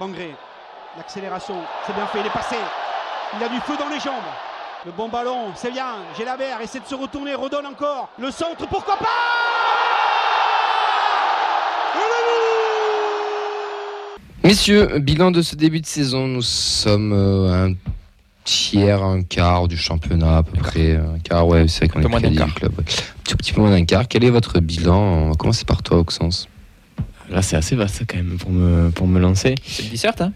Bangré, l'accélération, c'est bien fait, il est passé. Il a du feu dans les jambes. Le bon ballon, c'est bien. Gélabert essaie de se retourner, redonne encore. Le centre, pourquoi pas? Messieurs, bilan de ce début de saison, nous sommes euh, un tiers, un quart du championnat à peu près. Un quart, ouais, c'est vrai qu'on est moins d'un club. ouais. Un tout petit peu moins d'un quart. Quel est votre bilan? On va commencer par toi, Auxence. Là, c'est assez vaste quand même pour me, pour me lancer. C'est une disserte, hein?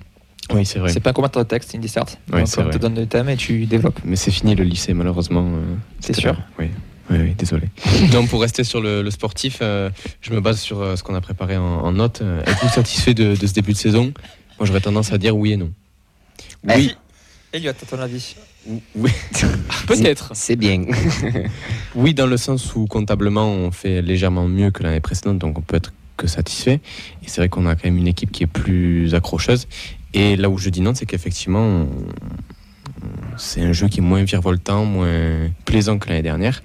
Oui, c'est vrai. C'est pas un commentaire de texte, c'est une disserte. Ouais, Donc, on te donne le thème et tu développes. Mais c'est fini le lycée, malheureusement. euh, C'est à sûr? Oui. Oui, oui, désolé. Donc, pour rester sur le, le sportif, euh, je me base sur euh, ce qu'on a préparé en, en notes. Euh, Êtes-vous satisfait de, de ce début de saison? Moi, j'aurais tendance à dire oui et non. Oui, Elliot, à ton avis? Oui. Peut-être. C'est bien. oui, dans le sens où comptablement, on fait légèrement mieux que l'année précédente, donc on peut être que satisfait. Et c'est vrai qu'on a quand même une équipe qui est plus accrocheuse. Et là où je dis non, c'est qu'effectivement, on- c'est un jeu qui est moins virevoltant, moins plaisant que l'année dernière.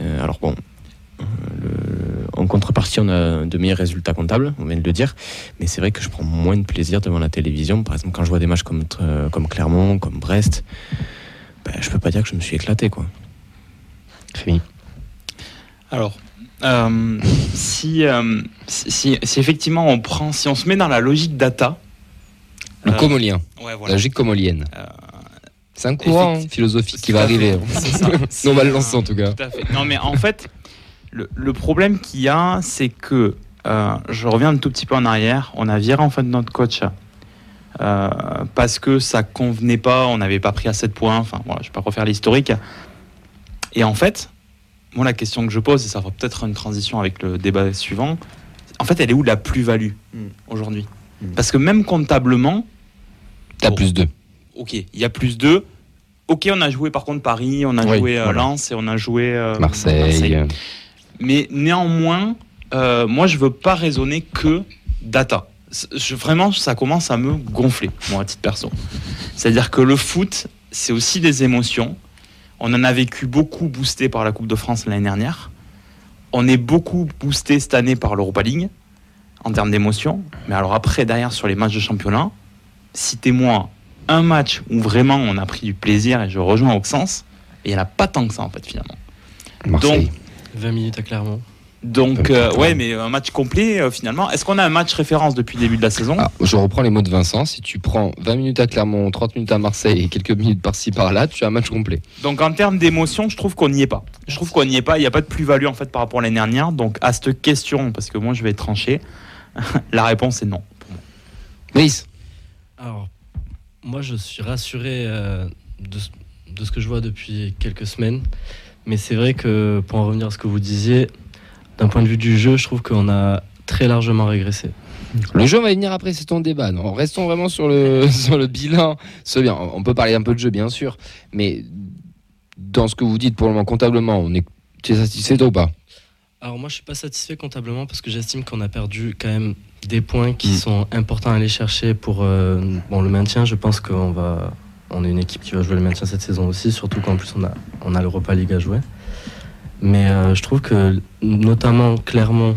Euh, alors bon, le- en contrepartie, on a de meilleurs résultats comptables, on vient de le dire. Mais c'est vrai que je prends moins de plaisir devant la télévision. Par exemple, quand je vois des matchs comme, euh, comme Clermont, comme Brest, ben, je peux pas dire que je me suis éclaté. quoi. Rémi. Alors, euh, si, euh, si, si- si effectivement on prend, si on se met dans la logique data, Le Euh, comolien. ouais, La logique comolienne. C'est un courant philosophique qui va à arriver. ça. On va le lancer en tout cas. Tout à fait. Non, mais en fait, le, le problème qu'il y a, c'est que je reviens un tout petit peu en arrière. On a viré en fait notre coach parce que ça convenait pas. On n'avait pas pris assez de points. Enfin, voilà, je vais pas refaire l'historique. Et en fait, moi, la question que je pose, et ça fera peut-être une transition avec le débat suivant. En fait, elle est où la plus-value Mm. aujourd'hui Mm. Parce que même comptablement, T'as Bon. plus deux. ok, il y a plus deux. Ok, on a joué par contre Paris, on a Oui, joué euh, voilà. Lens et on a joué euh, Marseille. mais néanmoins, euh, moi, je veux pas raisonner que data. Je, vraiment, ça commence à me gonfler, moi, à titre perso. C'est-à-dire que le foot, c'est aussi des émotions. On en a vécu beaucoup boosté par la Coupe de France l'année dernière. On est beaucoup boosté cette année par l'Europa League en termes d'émotions. Mais alors après, derrière, sur les matchs de championnat, citez-moi un match où vraiment on a pris du plaisir et je rejoins Auxence. Et il n'y en a pas tant que ça, en fait, finalement. Marseille. 20 minutes à Clermont. Donc, Euh, ouais, mais un match complet euh, finalement. Est-ce qu'on a un match référence depuis le début de la saison? Ah, je reprends les mots de Vincent. Si tu prends 20 minutes à Clermont, 30 minutes à Marseille et quelques minutes par-ci par-là, tu as un match complet. Donc, en termes d'émotion, je trouve qu'on n'y est pas. Je trouve qu'on n'y est pas. Il n'y a pas de plus-value en fait par rapport à l'année dernière. Donc, à cette question, parce que moi je vais trancher, la réponse est non. Brice. Alors, moi, je suis rassuré euh, de, ce- de ce que je vois depuis quelques semaines. Mais c'est vrai que, pour en revenir à ce que vous disiez, d'un point de vue du jeu, je trouve qu'on a très largement régressé. Le jeu, on va y venir après, c'est ton débat. Non, restons vraiment sur le, sur le bilan. Bien. On peut parler un peu de jeu, bien sûr. Mais dans ce que vous dites pour le moment, comptablement, on est, tu es satisfait toi ou pas? Alors, moi, je suis pas satisfait comptablement parce que j'estime qu'on a perdu quand même des points qui Mm. sont importants à aller chercher pour euh, bon, le maintien. Je pense qu'on va. On est une équipe qui va jouer le maintien cette saison aussi, surtout qu'en plus on a, on a l'Europa League à jouer. Mais euh, je trouve que, notamment Clermont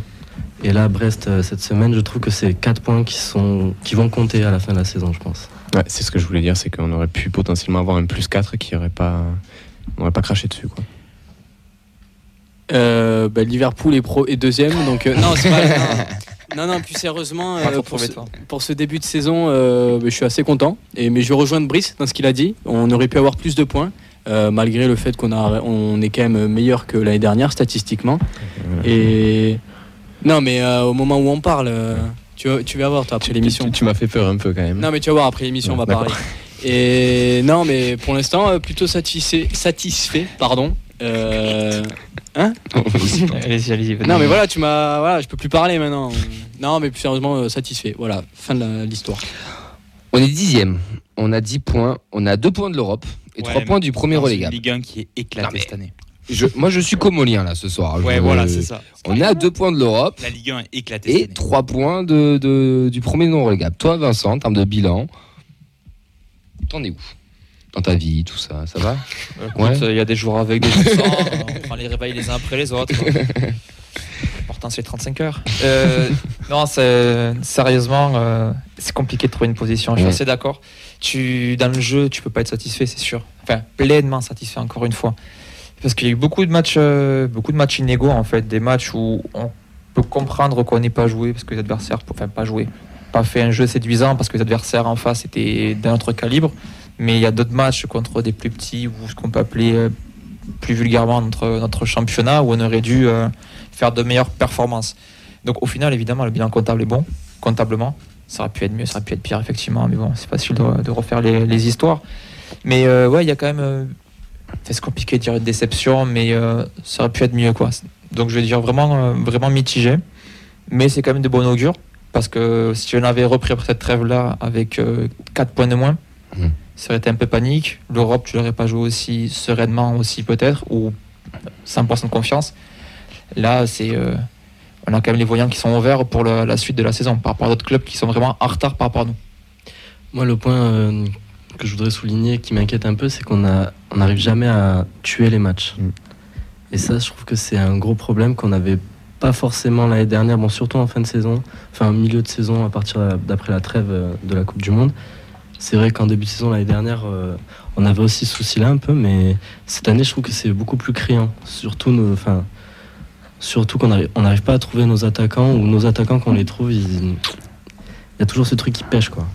et là Brest euh, cette semaine, je trouve que c'est quatre points qui, sont, qui vont compter à la fin de la saison, je pense. Ouais, c'est ce que je voulais dire, c'est qu'on aurait pu potentiellement avoir un plus 4 qui aurait pas, on aurait pas craché dessus. Quoi. Euh, bah, Liverpool est, pro, est deuxième, donc euh, non, c'est pas, non, non, non, plus sérieusement, euh, pour, ce, pour ce début de saison, euh, bah, je suis assez content. Et, mais je vais rejoindre Brice dans ce qu'il a dit. On aurait pu avoir plus de points, euh, malgré le fait qu'on a, on est quand même meilleur que l'année dernière statistiquement. Et non, mais euh, au moment où on parle, euh, tu, vas- tu vas voir toi, après l'émission. tu- tu m'as fait peur un peu quand même. Non, mais tu vas voir après l'émission, on va parler. Et non, mais pour l'instant, euh, plutôt satisfait, satisfait, pardon. Euh, Allez-y, allez-y. non, mais voilà, tu m'as, voilà, je peux plus parler maintenant. Non, mais plus sérieusement, euh, satisfait. Voilà, fin de la- l'histoire. On est dixième. On a 10 points. On a 2 points de l'Europe et Ouais, 3 points du premier relégable. Ligue 1 qui est éclatée cette année. Je- moi, je suis comolien là ce soir. Ouais, Je- voilà, c'est ça. On est à 2 points de l'Europe La Ligue 1 est éclatée et année. 3 points de, de- du premier non relégable. Toi, Vincent, en termes de bilan, t'en es où Dans ta vie, tout ça, ça va? Écoute, Ouais. Il y a des jours avec, des jours sans. on prend les réveils les uns après les autres. C'est les 35 heures. Euh, non, sérieusement, euh, c'est compliqué de trouver une position. Je suis assez d'accord. Tu, dans le jeu, tu peux pas être satisfait, c'est sûr. Enfin, pleinement satisfait, encore une fois. Parce qu'il y a eu beaucoup de matchs, euh, beaucoup de matchs inégaux, en fait. Des matchs où on peut comprendre qu'on n'est pas joué parce que les adversaires, enfin, pas joué, pas fait un jeu séduisant parce que les adversaires en face étaient d'un autre calibre. Mais il y a d'autres matchs contre des plus petits ou ce qu'on peut appeler plus vulgairement notre, championnat où on aurait dû euh, faire de meilleures performances. Donc au final, évidemment, le bilan comptable est bon, comptablement. Ça aurait pu être mieux, ça aurait pu être pire, effectivement. Mais bon, c'est facile de, refaire les, histoires. Mais euh, ouais, il y a quand même. euh, c'est compliqué de dire une déception, mais euh, ça aurait pu être mieux, quoi. Donc je vais dire vraiment, vraiment mitigé. Mais c'est quand même de bon augure. Parce que si on avait repris après cette trêve-là avec 4 points de moins, Mhm. ça aurait été un peu panique. L'Europe, tu l'aurais pas joué aussi sereinement, aussi peut-être, ou 100% de confiance. Là, c'est, euh, on a quand même les voyants qui sont ouverts pour le- la suite de la saison par rapport à d'autres clubs qui sont vraiment en retard par rapport à nous. Moi, le point euh, que je voudrais souligner, qui m'inquiète un peu, c'est qu'on a- on n'arrive jamais à tuer les matchs. Mm. Et ça, je trouve que c'est un gros problème qu'on n'avait pas forcément l'année dernière, bon, surtout en fin de saison, enfin milieu de saison, à partir d'après la trêve euh, de la Coupe du Monde. C'est vrai qu'en début de saison l'année dernière, euh, on avait aussi ce souci-là un peu, mais cette année, je trouve que c'est beaucoup plus criant. Surtout, nos- enfin, surtout qu'on n'arrive on n'arrive pas à trouver nos attaquants, ou nos attaquants, quand on les trouve, il y a toujours ce truc qui pêche, quoi.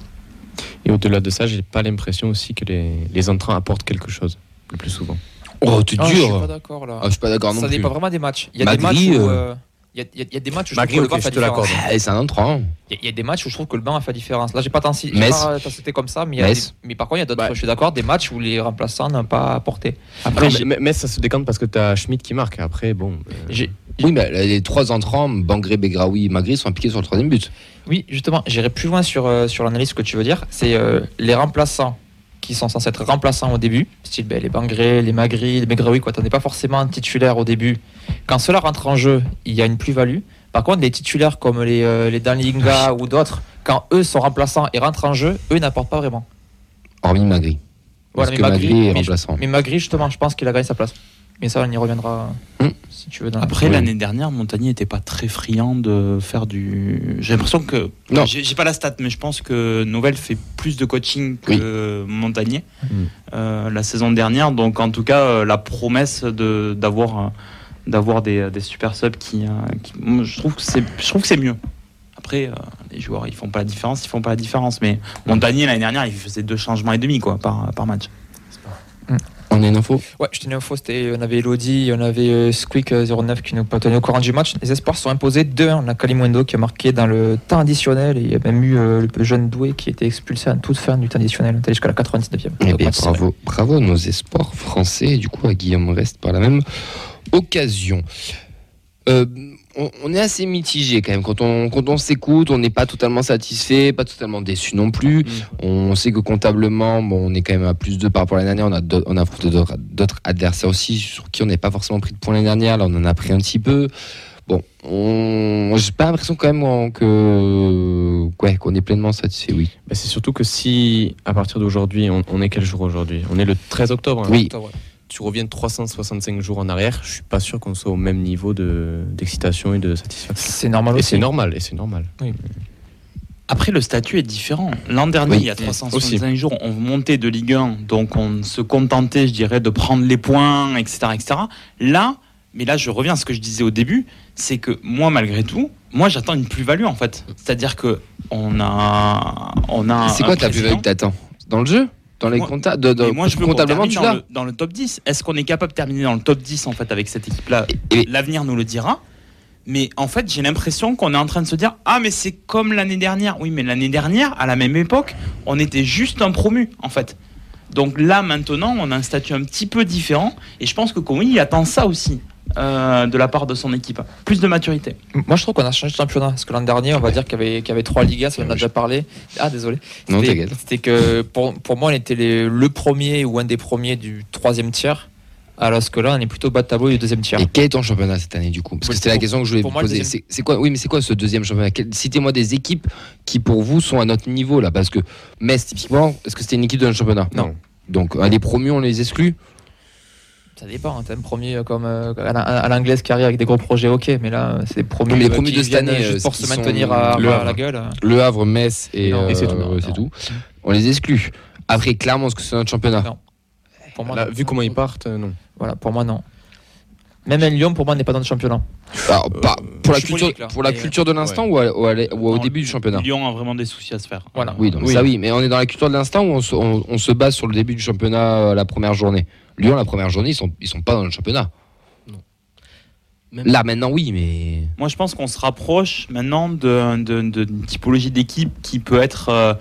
Et au-delà de ça, j'ai pas l'impression aussi que les, les entrants apportent quelque chose le plus souvent. Oh, tu Ah, je suis dur. pas d'accord là. Ah, je suis pas d'accord non ça plus. dépend vraiment des matchs. Il y a des matchs où. euh, euh, il y a- y, a- y a des matchs où je trouve que le banc fait je te la c'est un entrant. Il y a- y, a des matchs où je trouve que le banc a fait la différence. Là, j'ai pas tant Metz. cité comme ça, mais, il y a Metz. des- mais par contre, il y a d'autres. Bah. Je suis d'accord, des matchs où les remplaçants n'ont pas apporté. Après, mais ça se décante parce que tu as Schmidt qui marque. Après, bon. euh, Oui, mais les trois entrants, Bangré, Begraoui, Magri, sont impliqués sur le troisième but. Oui, justement, j'irai plus loin sur, euh, sur l'analyse que tu veux dire. C'est euh, les remplaçants qui sont censés être remplaçants au début, style ben, les Bangré, les Magri, les Begraoui, quoi. T'en es pas forcément un titulaire au début. Quand cela rentre en jeu, il y a une plus-value. Par contre, les titulaires comme les, euh, les Danlinga ou d'autres, quand eux sont remplaçants et rentrent en jeu, eux n'apportent pas vraiment. Hormis Magri. Voilà, Parce mais que Magri, Magri est mais- remplaçant. Mais Magri, justement, je pense qu'il a gagné sa place. Mais ça, on y reviendra Hmm. si tu veux. Dans Après, Oui. l'année dernière, Montagnier n'était pas très friand de faire du. J'ai l'impression que. Non. J'ai j'ai pas la stat, mais je pense que Novell fait plus de coaching que Montagnier Mm. euh, la saison dernière. Donc, en tout cas, euh, la promesse de- d'avoir euh, d'avoir des, des super subs qui, qui- je trouve que c'est je trouve que c'est mieux. Après, euh, les joueurs, ils font pas la différence, ils font pas la différence. Mais Montagnier l'année dernière, il faisait deux changements et demi quoi par, par match. On a une info Ouais, je tenais info, c'était, on avait Elodie, on avait euh, Squeak09 qui nous tenait au courant du match. Les espoirs sont imposés 2-1. On a Kalimundo qui a marqué dans le temps additionnel et il y a même eu euh, le jeune doué qui a été expulsé à toute fin du temps additionnel, on jusqu'à la 99e. Eh bien, bravo, bravo à nos espoirs français et du coup à Guillaume Reste par la même occasion. Euh, on, on est assez mitigé quand même. Quand on, quand on s'écoute, on n'est pas totalement satisfait, pas totalement déçu non plus. On sait que comptablement, bon, on est quand même à plus 2 par rapport à l'année dernière. On a, d'autres- on a affronté d'autres adversaires aussi sur qui on n'est pas forcément pris de points l'année dernière. Là, on en a pris un petit peu. Bon, on, j'ai pas l'impression quand même que, ouais, qu'on est pleinement satisfait, oui. bah, c'est surtout que si, à partir d'aujourd'hui, on, on est quel jour aujourd'hui? On est le 13 octobre. hein. Oui. Octobre, ouais. Tu reviens 365 jours en arrière, je suis pas sûr qu'on soit au même niveau de- d'excitation et de satisfaction. C'est normal Et aussi. c'est normal, et c'est normal. Après, le statut est différent. L'an dernier, Oui, il y a 365 jours, on montait de Ligue 1, donc on se contentait, je dirais, de prendre les points, etc., etc. Là, mais là, je reviens à ce que je disais au début, c'est que moi, malgré tout, moi, j'attends une plus-value en fait. C'est-à-dire que on a, on a. C'est quoi ta plus-value que t'attends? Dans le jeu? Dans les compta de, de- Et moi, je veux qu'on comptablement, termine tu dans le, dans le top 10. Est-ce qu'on est capable de terminer dans le top 10 en fait avec cette équipe-là Et- L'avenir nous le dira. Mais en fait, j'ai l'impression qu'on est en train de se dire Ah, mais c'est comme l'année dernière. Oui, mais l'année dernière, à la même époque, on était juste un promu, en fait. Donc là, maintenant, on a un statut un petit peu différent. Et je pense que Koui il attend ça aussi euh, de la part de son équipe. Plus de maturité. Moi, je trouve qu'on a changé de championnat. Parce que l'an dernier, on va dire qu'il y avait, qu'il y avait trois Ligas, on en a déjà parlé. Ah, désolé. Non, C'était- t'inquiète. C'était que pour, pour moi, on était les- le premier ou un des premiers du troisième tiers. Alors que là, on est plutôt bas de tableau du deuxième tiers. Et quel est ton championnat cette année du coup? Parce que c'était la question que je voulais vous poser. deuxième- C'est c'est quoi? Oui, mais c'est quoi ce deuxième championnat? Citez-moi des équipes qui pour vous sont à notre niveau là, parce que Metz typiquement, est-ce que c'était une équipe de notre championnat? Non. Donc euh, les promus, on les exclut? Ça dépend, hein. t'as un premier euh, comme euh, à la- à l'anglaise qui arrive avec des gros projets, ok, mais là, c'est des promus, Mais les euh, qui de cette année, juste euh, pour se maintenir à, le à Havre. la gueule. Le Havre, Metz et, Non, et c'est tout. euh, Non, c'est non. tout. On les exclut. Après, clairement, ce que c'est notre championnat. Non. Pour moi, Là, non. vu comment ils partent, euh, non. Voilà, pour moi, non. Même un Lyon, pour moi, n'est pas dans le championnat. Alors, pas- pour la culture, pour la culture de l'instant ou, à- ou à- ou au Non, début du championnat Lyon a vraiment des soucis à se faire. Voilà. Oui, donc Oui. ça oui, mais on est dans la culture de l'instant où on se, on- on se base sur le début du championnat euh, la première journée? Lyon, la première journée, ils sont, ils sont pas dans le championnat. Même- Là, maintenant, oui, mais. Moi, je pense qu'on se rapproche maintenant de- de- de- d'une typologie d'équipe qui peut être euh,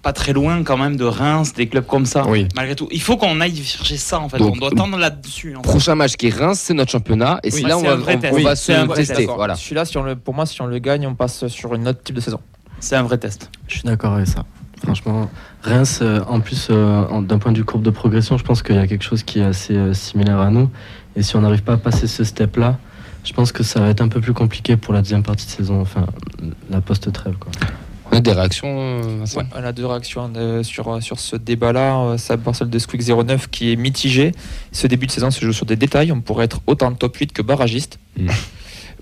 pas très loin quand même de Reims, des clubs comme ça. Oui. Malgré tout, il faut qu'on aille chercher ça en fait. Donc, on doit tendre là-dessus. fait. Prochain match qui est Reims, c'est notre championnat. Et Oui, c'est là où on va, on- se un tester. test. Voilà. Celui-là, si pour moi, si on le gagne, on passe sur une autre type de saison. C'est un vrai test. Je suis d'accord avec ça. Franchement, Reims, euh, en plus, euh, en- d'un point de vue courbe de progression, je pense qu'il y a quelque chose qui est assez euh, similaire à nous. Et si on n'arrive pas à passer ce step-là, je pense que ça va être un peu plus compliqué pour la deuxième partie de saison, enfin, la post-trêve. quoi. On a des réactions, euh, Vincent Ouais, on a deux réactions euh, sur, sur ce débat-là. Euh, Ça part celle de Squeak 09 qui est mitigée. Ce début de saison se joue sur des détails. On pourrait être autant top 8 que barragiste. Mm.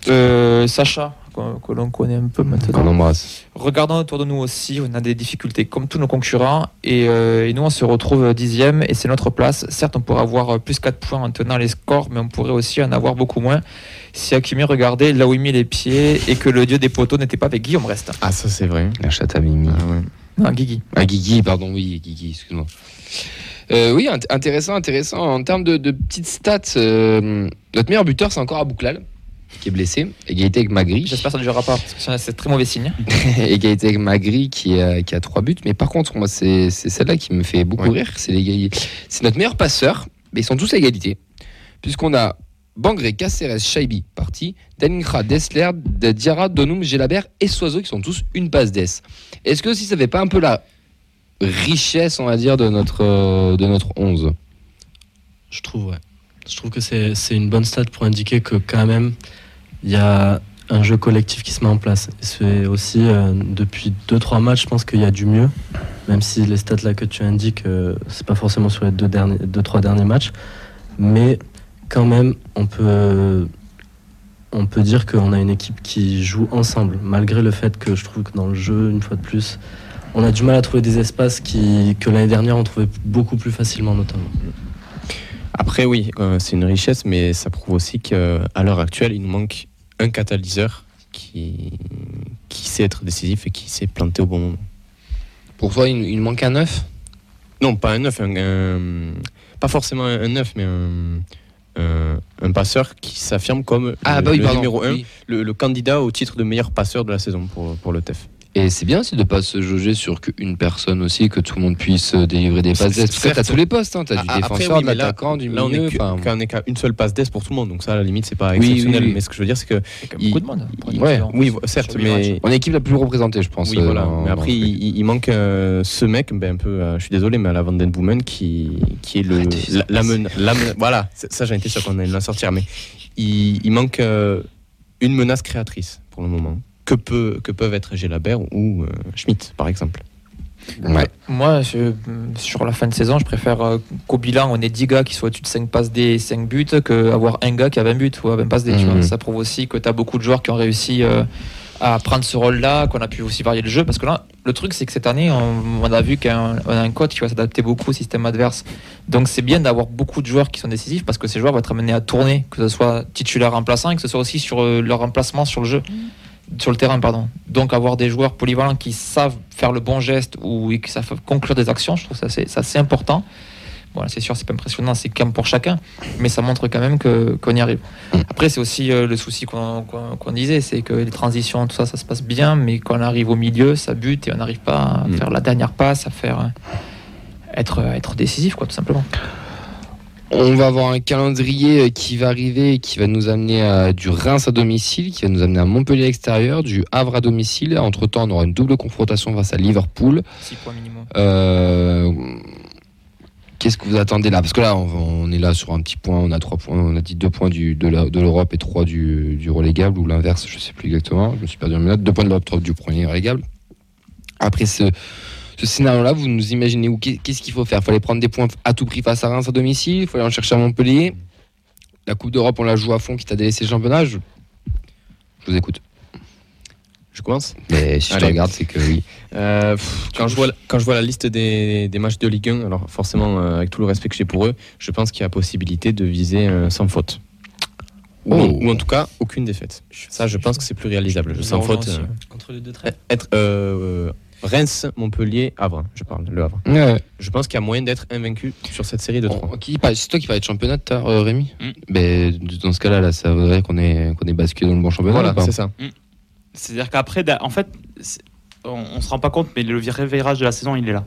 Euh, Sacha, que, l'on connaît un peu Qu'on maintenant. embrasse. Regardons autour de nous aussi, on a des difficultés comme tous nos concurrents et, euh, et nous on se retrouve dixième et c'est notre place. Certes on pourrait avoir plus 4 points en tenant les scores mais on pourrait aussi en avoir beaucoup moins si Hakimi regardait là où il mit les pieds et que le dieu des poteaux n'était pas avec Guillaume Reste. Ah, ça, c'est vrai. La chatte à Mimi. Ah, ouais. Non, Guigui. Ah, Guigui, pardon, oui, Guigui, excuse-moi. Euh, oui, int- intéressant, intéressant. En termes de, de petites stats, euh, notre meilleur buteur, c'est encore Abouklal, qui est blessé. Égalité avec Magri. J'espère que ça ne durera pas parce que c'est très mauvais signe. Égalité avec Magri, qui a, qui a trois buts. Mais par contre, moi, c'est celle-là qui me fait beaucoup Ouais. rire. C'est l'égalité. C'est notre meilleur passeur, mais ils sont tous à égalité. Puisqu'on a Bangré, Caceres, Shaibi, parti, Daninkra, Dessler, de Diarra, Donum, Gelabert et Soiseau, qui sont tous une passe d'Es. Est-ce que si ça fait pas un peu la richesse, on va dire, de notre, euh, de notre 11 Je trouve, ouais. Je trouve que c'est c'est une bonne stat pour indiquer que quand même, il y a un jeu collectif qui se met en place. C'est aussi, euh, depuis 2-3 matchs, je pense qu'il y a du mieux. Même si les stats là que tu indiques, euh, c'est pas forcément sur les 2 deux derniers, deux, derniers matchs. Mais quand même, on peut, on peut dire qu'on a une équipe qui joue ensemble, malgré le fait que je trouve que dans le jeu, une fois de plus, on a du mal à trouver des espaces qui, que l'année dernière on trouvait beaucoup plus facilement, notamment. Après, oui, euh, c'est une richesse, mais ça prouve aussi qu'à l'heure actuelle, il nous manque un catalyseur qui, qui sait être décisif et qui sait planter au bon moment. Pour toi, il, il manque un 9 Non, pas un neuf, un, un- pas forcément un neuf, mais un, passeur qui s'affirme comme le, Ah, bah oui, le pardon. numéro 1, oui. le, le candidat au titre de meilleur passeur de la saison pour, pour le TEF. Et c'est bien aussi de pas se jauger sur qu'une personne aussi, que tout le monde puisse euh, délivrer des passes d'Est. Parce que t'as certes. tous les postes, hein. t'as du Ah, après, défenseur, oui, de l'attaquant, du Là, on milieu. est enfin, qu'à une seule passe d'Est pour tout le monde, donc ça, à la limite, c'est pas Oui, oui, exceptionnel. oui. Mais ce que je veux dire, c'est que Il y a beaucoup de monde. pour une Ouais. oui, certes, mais. On est l'équipe la plus représentée, je pense. Oui, euh, voilà. dans- mais dans après, il, il manque euh, ce mec, ben, un peu, euh, je suis désolé, mais à la Van Den Boomen, qui, qui est le, faire la, la passer. mena- la mena- voilà, ça, j'ai été sûr qu'on allait la sortir, mais il, il manque euh, une menace créatrice pour le moment. Que, peut, que peuvent être Gelabert ou euh, Schmitt, par exemple. Ouais. Moi, je- sur la fin de saison, je préfère euh, qu'au bilan, on ait 10 gars qui soient au-dessus de 5 passes D et 5 buts qu'avoir un gars qui a 20 buts ou à 20 passes D. tu Mhm. Ça prouve aussi que tu as beaucoup de joueurs qui ont réussi euh, à prendre ce rôle-là, qu'on a pu aussi varier le jeu. Parce que là, le truc, c'est que cette année, on, on a vu qu'on on a un coach qui va s'adapter beaucoup au système adverse. Donc, c'est bien d'avoir beaucoup de joueurs qui sont décisifs parce que ces joueurs vont être amenés à tourner, que ce soit titulaire remplaçant et que ce soit aussi sur euh, leur remplacement sur le jeu sur le terrain, pardon. Donc avoir des joueurs polyvalents qui savent faire le bon geste ou qui savent conclure des actions, je trouve ça c'est c'est important. Voilà, c'est sûr, c'est pas impressionnant, c'est quand même pour chacun, mais ça montre quand même que qu'on y arrive. Après, c'est aussi euh, le souci qu'on disait, c'est que les transitions, tout ça, ça se passe bien, mais quand on arrive au milieu, ça bute et on n'arrive pas à Mm. faire la dernière passe, à faire euh, être être décisif, quoi, tout simplement. On va avoir un calendrier euh, qui va arriver et qui va nous amener à du Reims à domicile, qui va nous amener à Montpellier à l'extérieur, du Havre à domicile. Entre temps, on aura une double confrontation face à Liverpool. 6 points minimum. Euh, Qu'est-ce que vous attendez là? Parce que là, on, on est là sur un petit point. On a trois points. On a dit deux points du, de l'Europe et trois du, du relégable ou l'inverse. Je sais plus exactement. Je me suis perdu en minute. Deux points de l'Europe, trois du premier relégable. Après ce, ce scénario-là, vous nous imaginez où Qu'est- Qu'est-ce qu'il faut faire? Il fallait prendre des points à tout prix face à Reims à domicile, il fallait en chercher à Montpellier. La Coupe d'Europe, on la joue à fond, qui t'a délaissé le championnat. Je, je vous écoute. Je commence? Mais si je te regarde, c'est que oui. Euh, pff, quand, je vois, la- quand je vois la liste des, des matchs de Ligue 1, alors forcément, euh, avec tout le respect que j'ai pour eux, je pense qu'il y a possibilité de viser euh, sans faute. Ou, en, Oh. ou en tout cas, aucune défaite. Ça, je pense que c'est plus réalisable. Je Sans faute. euh. Entre les deux traits. être euh, euh, Reims, Montpellier, Havre, je parle, le Havre. Ouais. Je pense qu'il y a moyen d'être invaincu sur cette série de trois. C'est toi qui parlais de championnat, euh, Rémi Mm. Ben, Dans ce cas-là, là, ça voudrait qu'on ait, qu'on ait basculé dans le bon championnat. Voilà, c'est ça. C'est-à-dire qu'après, en fait, on, on se rend pas compte, mais le réveillage de la saison, il est là.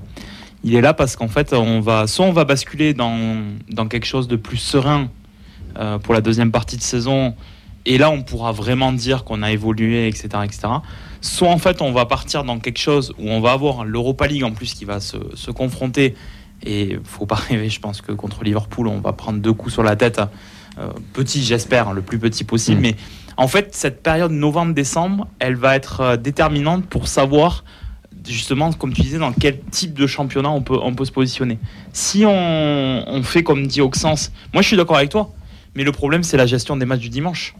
Il est là parce qu'en fait, on va, soit on va basculer dans, dans quelque chose de plus serein euh, pour la deuxième partie de saison, et là, on pourra vraiment dire qu'on a évolué, etc., etc. Soit en fait, on va partir dans quelque chose où on va avoir l'Europa League en plus qui va se, se confronter. Et faut pas rêver, je pense que contre Liverpool, on va prendre deux coups sur la tête. Euh, petit, j'espère, le plus petit possible. Mm. Mais en fait, cette période novembre-décembre, elle va être euh, déterminante pour savoir, justement, comme tu disais, dans quel type de championnat on peut, on peut se positionner. Si on, on fait comme dit Auxence, moi je suis d'accord avec toi, mais le problème c'est la gestion des matchs du dimanche.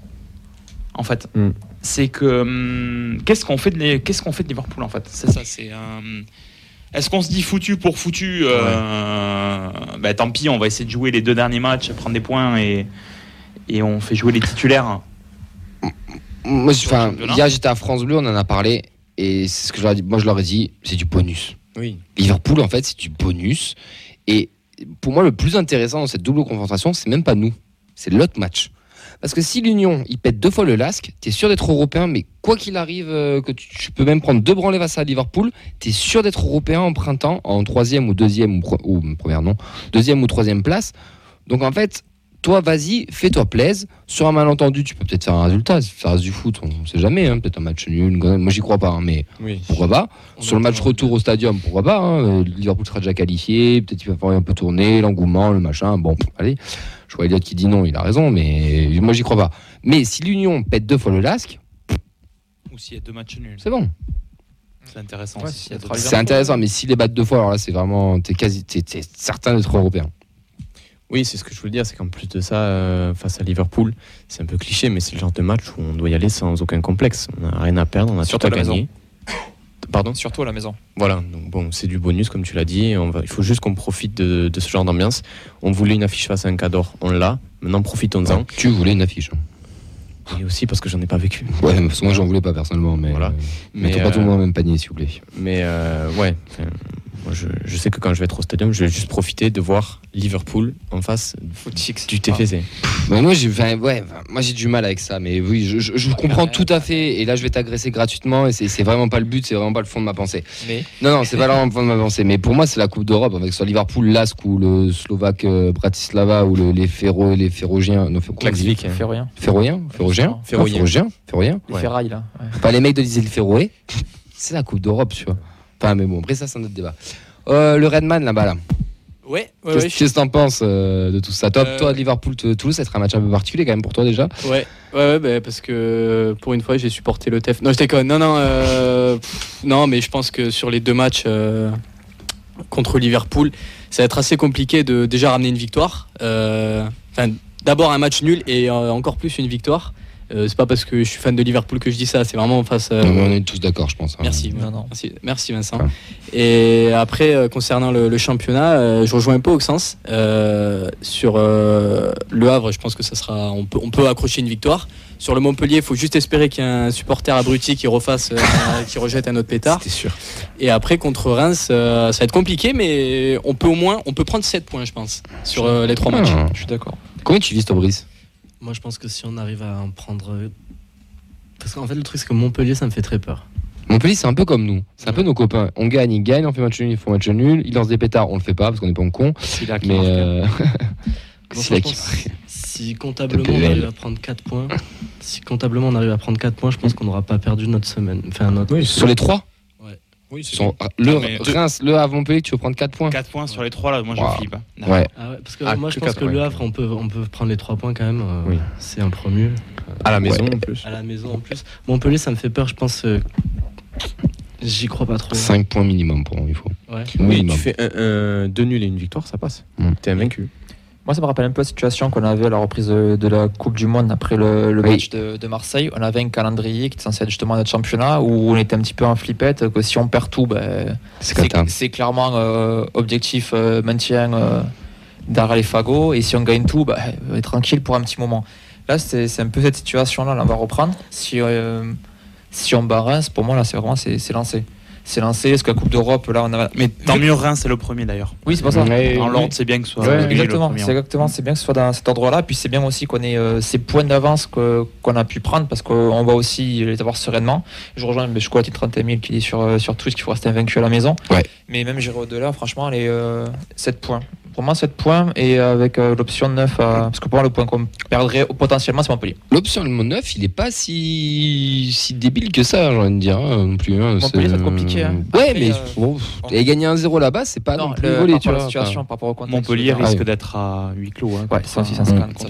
En fait, Mm. C'est que hum, qu'est-ce qu'on fait de les- qu'est-ce qu'on fait de Liverpool en fait? C'est ça. C'est euh, est-ce qu'on se dit foutu pour foutu euh, bah, Tant pis, on va essayer de jouer les deux derniers matchs, prendre des points et et on fait jouer les titulaires. Moi, hier, j'étais à France Bleu, on en a parlé. Et c'est ce que je leur ai dit. Moi, je leur ai dit, c'est du bonus. Oui. Liverpool, en fait, c'est du bonus. Et pour moi, le plus intéressant dans cette double confrontation, c'est même pas nous, c'est l'autre match. Parce que si l'Union, il pète deux fois le lasque, t'es sûr d'être européen, mais quoi qu'il arrive, euh, que tu, peux même prendre deux branlées à Liverpool, t'es sûr d'être européen en printemps, en troisième ou deuxième, ou, ou première non, deuxième ou troisième place. Donc en fait, toi, vas-y, fais-toi plaise. Sur un malentendu, tu peux peut-être faire un résultat. Ça reste du foot, on sait jamais. hein, peut-être un match nul. une Moi, j'y crois pas, hein, mais Oui. pourquoi pas On Sur le match retour au stadium, pourquoi pas hein, euh, Liverpool sera déjà qualifié, peut-être qu'il va falloir un peu tourner, l'engouement, le machin. Bon, allez. Je vois Elliot qui dit non, il a raison, mais moi j'y crois pas. Mais si l'Union pète deux fois le lasque, Ou s'il y a deux matchs nuls, c'est bon. c'est intéressant. Ouais, s'il trois- C'est intéressant, mais s'ils les battent deux fois, alors là c'est vraiment, t'es quasi, t'es certain d'être européen. Oui, c'est ce que je voulais dire, c'est qu'en plus de ça, euh, face à Liverpool, c'est un peu cliché, mais c'est le genre de match où on doit y aller sans aucun complexe. On n'a rien à perdre, on a Surtout tout à gagner. Pardon? Surtout à la maison. Voilà, donc bon, c'est du bonus comme tu l'as dit. On va, il faut juste qu'on profite de, de ce genre d'ambiance. On voulait une affiche face à un cador, on l'a. Maintenant, profitons-en. Tu voulais une affiche. Et aussi parce que j'en ai pas vécu. Ouais, parce que moi j'en voulais pas personnellement, mais. Voilà. euh, Mais, mettons pas tout le euh, monde dans le même panier, s'il vous plaît. Mais euh, ouais, moi, je, je sais que quand je vais être au stadium, je vais juste profiter de voir Liverpool en face du TFC. Moi j'ai ouais, enfin, moi j'ai du mal avec ça mais oui je, je- je comprends Ouais. tout à fait et là je vais t'agresser gratuitement et c'est vraiment pas le but c'est vraiment pas le fond de ma pensée Mais non non c'est pas vraiment le fond de ma pensée mais pour moi c'est la coupe d'Europe avec soit Liverpool Lask ou le Slovaque euh, Bratislava ou le- les Ferro les Ferrogiens non Klaxvik. hein. Les ferrailles là. ouais. pas les mecs de l'île Ferroé c'est la coupe d'Europe tu vois enfin mais bon après ça c'est un autre débat Euh, le Redman là-bas là Ouais, ouais, qu'est-ce ouais, que t'en penses euh, de tout ça toi, Euh, toi Liverpool Toulouse ça sera un match un peu particulier quand même pour toi déjà Ouais, ouais, ouais, bah, parce que pour une fois, j'ai supporté le TEF. Non, je déconne. Non, non, pff, non, mais je pense que sur les deux matchs contre Liverpool, ça va être assez compliqué de déjà ramener une victoire. Enfin, d'abord un match nul et encore plus une victoire. Euh, c'est pas parce que je suis fan de Liverpool que je dis ça. C'est vraiment face. euh, Non, mais on est tous d'accord je pense hein. Merci, Non, non. merci, merci Vincent. Ouais. Et après, euh, concernant le, le championnat, euh, je rejoins un peu Auxence. Euh, sur euh, le Havre, je pense que ça sera, on peut, on peut accrocher une victoire. Sur le Montpellier, il faut juste espérer qu'il y ait un supporter abruti qui refasse, euh, qui rejette un autre pétard. C'était sûr. Et après, contre Reims, euh, ça va être compliqué, mais on peut au moins, on peut prendre 7 points, je pense, sur euh, les trois matchs. Ah. Je suis d'accord. Combien tu vises Brice Moi, je pense que si on arrive à en prendre. Parce qu'en fait, le truc, c'est que Montpellier, ça me fait très peur. Montpellier, c'est un peu comme nous. C'est un peu nos copains. On gagne, ils gagnent, on fait match nul, ils font match nul. Ils lancent des pétards, on le fait pas parce qu'on n'est pas en con. C'est là qui Mais euh... Moi, c'est là franchement, qui- si comptablement on arrive à prendre 4 points, si comptablement on arrive à prendre 4 points, je pense qu'on n'aura pas perdu notre semaine. Enfin, notre. Sur les trois Oui, sont- Le Ah, mais- Reims, le Havre, Montpellier, tu veux prendre 4 points 4 points sur les 3 là, moi Wow. je flippe. hein. Ouais. Ah ouais, parce que Ah, moi, je pense que le. Havre, on peut, on peut prendre les 3 points quand même. euh, Oui. C'est un promu. À la maison en plus. À la maison en plus. Montpellier, ça me fait peur, je pense. euh, J'y crois pas trop. 5 points minimum pour moi, il faut. Ouais. Oui, Minimum. tu fais un, un- deux nuls et une victoire, ça passe. Mm. T'es invaincu. Moi, ça me rappelle un peu la situation qu'on avait à la reprise de, de la Coupe du Monde après le, le Oui. match de, de Marseille. On avait un calendrier qui était censé être justement notre championnat où on était un petit peu en flippette, que si on perd tout, ben, C'est clairement euh, objectif euh, maintien euh, derrière les fagots. Et si on gagne tout, ben, on est tranquille pour un petit moment. Là, c'est un peu cette situation-là, là, on va reprendre. Si, euh, si on bat Reims, pour moi, là, c'est vraiment c'est lancé. C'est lancé, parce que la Coupe d'Europe, là, on a. Mais tant mieux, Reims, c'est le premier d'ailleurs. Oui, c'est pour ça. En l'ordre, c'est bien que ce soit Ouais, exactement, c'est exactement, c'est bien que ce soit dans cet ordre-là. Puis c'est bien aussi qu'on ait euh, ces points d'avance que- qu'on a pu prendre parce qu'on va aussi les avoir sereinement. Je rejoins je crois, 31 000 qui dit sur, euh, sur Twitch qu'il faut rester invaincu à la maison. Ouais. Mais même j'irai au-delà, franchement, les euh, 7 points. Pour moi, 7 points et avec euh, l'option 9, à- parce que pour moi, le point qu'on perdrait potentiellement, c'est Montpellier. L'option le 9, il est pas si, si débile que ça, j'ai envie de dire, hein, non plus. hein, Montpellier, c'est- ça va être compliqué, hein. Ouais, Après, mais euh, bon, pff, et gagner un 0 là-bas, c'est pas non, plus le- volé, par tu rapport à vois. la situation, par rapport au contexte. Montpellier dire. risque d'être à huis clos. hein, Ouais, contre- contre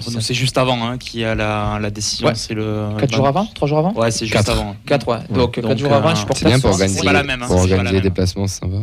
c'est nous. même- juste avant hein, qu'il y a la, la décision. Ouais. C'est le. 4 jours avant 3 jours avant Ouais, c'est juste Quatre. avant. 4, ouais. Donc, 4 Donc, jours avant, euh, je suis C'est bien pour organiser, pas la même, hein, pour c'est pas la organiser les même. déplacements, c'est sympa.